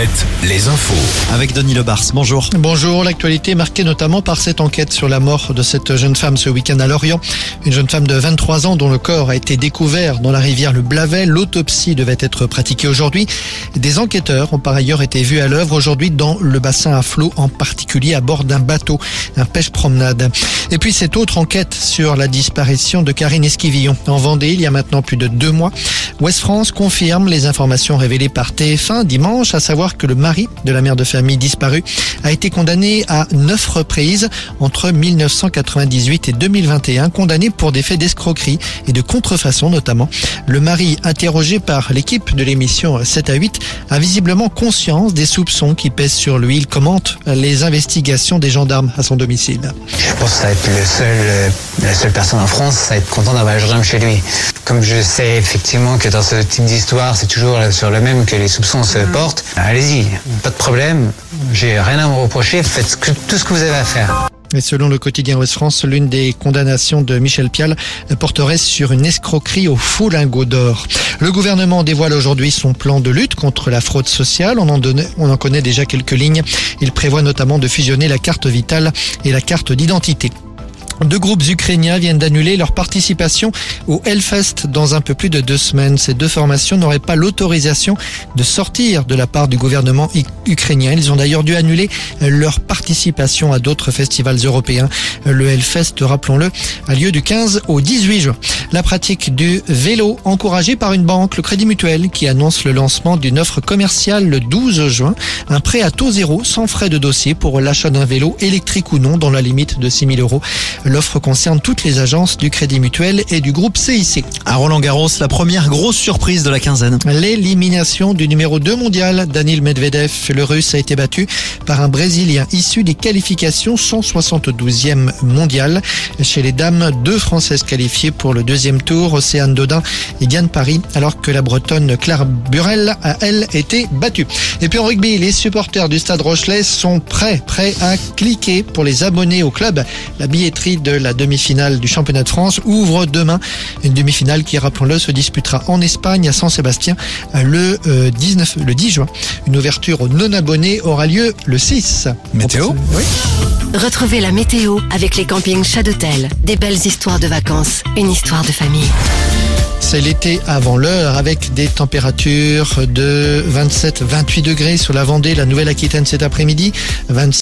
7, les infos. Avec Denis Lebars, bonjour. Bonjour, l'actualité marquée notamment par cette enquête sur la mort de cette jeune femme ce week-end à Lorient. Une jeune femme de 23 ans dont le corps a été découvert dans la rivière le Blavet. L'autopsie devait être pratiquée aujourd'hui. Des enquêteurs ont par ailleurs été vus à l'œuvre aujourd'hui dans le bassin à flot, en particulier à bord d'un bateau, un pêche-promenade. Et puis cette autre enquête sur la disparition de Karine Esquivillon en Vendée il y a maintenant plus de deux mois. Ouest France confirme les informations révélées par TF1 dimanche, à savoir que le mari de la mère de famille disparue a été condamné à neuf reprises entre 1998 et 2021, condamné pour des faits d'escroquerie et de contrefaçon notamment. Le mari, interrogé par l'équipe de l'émission 7 à 8, a visiblement conscience des soupçons qui pèsent sur lui. Il commente les investigations des gendarmes à son domicile. Je pense que ça va être le seul, euh, la seule personne en France à être content d'avoir un gendarme chez lui. Comme je sais effectivement que dans ce type d'histoire, c'est toujours sur le même que les soupçons se portent, allez-y, pas de problème, j'ai rien à me reprocher, faites tout ce que vous avez à faire. Et selon le quotidien Ouest France, l'une des condamnations de Michel Pial porterait sur une escroquerie au faux lingot d'or. Le gouvernement dévoile aujourd'hui son plan de lutte contre la fraude sociale. On en connaît déjà quelques lignes. Il prévoit notamment de fusionner la carte vitale et la carte d'identité. Deux groupes ukrainiens viennent d'annuler leur participation au Hellfest dans un peu plus de deux semaines. Ces deux formations n'auraient pas l'autorisation de sortir de la part du gouvernement ukrainien. Ils ont d'ailleurs dû annuler leur participation à d'autres festivals européens. Le Hellfest, rappelons-le, a lieu du 15 au 18 juin. La pratique du vélo encouragée par une banque, le Crédit Mutuel, qui annonce le lancement d'une offre commerciale le 12 juin. Un prêt à taux zéro sans frais de dossier pour l'achat d'un vélo électrique ou non dans la limite de 6 000 euros. L'offre concerne toutes les agences du Crédit Mutuel et du groupe CIC. À Roland Garros, la première grosse surprise de la quinzaine. L'élimination du numéro 2 mondial, Danil Medvedev, le russe, a été battu par un Brésilien issu des qualifications 172e mondial. Chez les dames, deux Françaises qualifiées pour le deuxième tour, Océane Dodin et Diane Paris, alors que la Bretonne Claire Burel a, elle, été battue. Et puis en rugby, les supporters du Stade Rochelet sont prêts, prêts à cliquer pour les abonnés au club. La billetterie de la demi-finale du championnat de France ouvre demain une demi-finale qui, rappelons-le, se disputera en Espagne à San-Sébastien le euh, 19, le 10 juin. Une ouverture aux non-abonnés aura lieu le 6. Météo Oui. Retrouvez la météo avec les campings Chadotel. Des belles histoires de vacances, une histoire de famille. C'est l'été avant l'heure avec des températures de 27-28 degrés sur la Vendée, la Nouvelle-Aquitaine cet après-midi. 27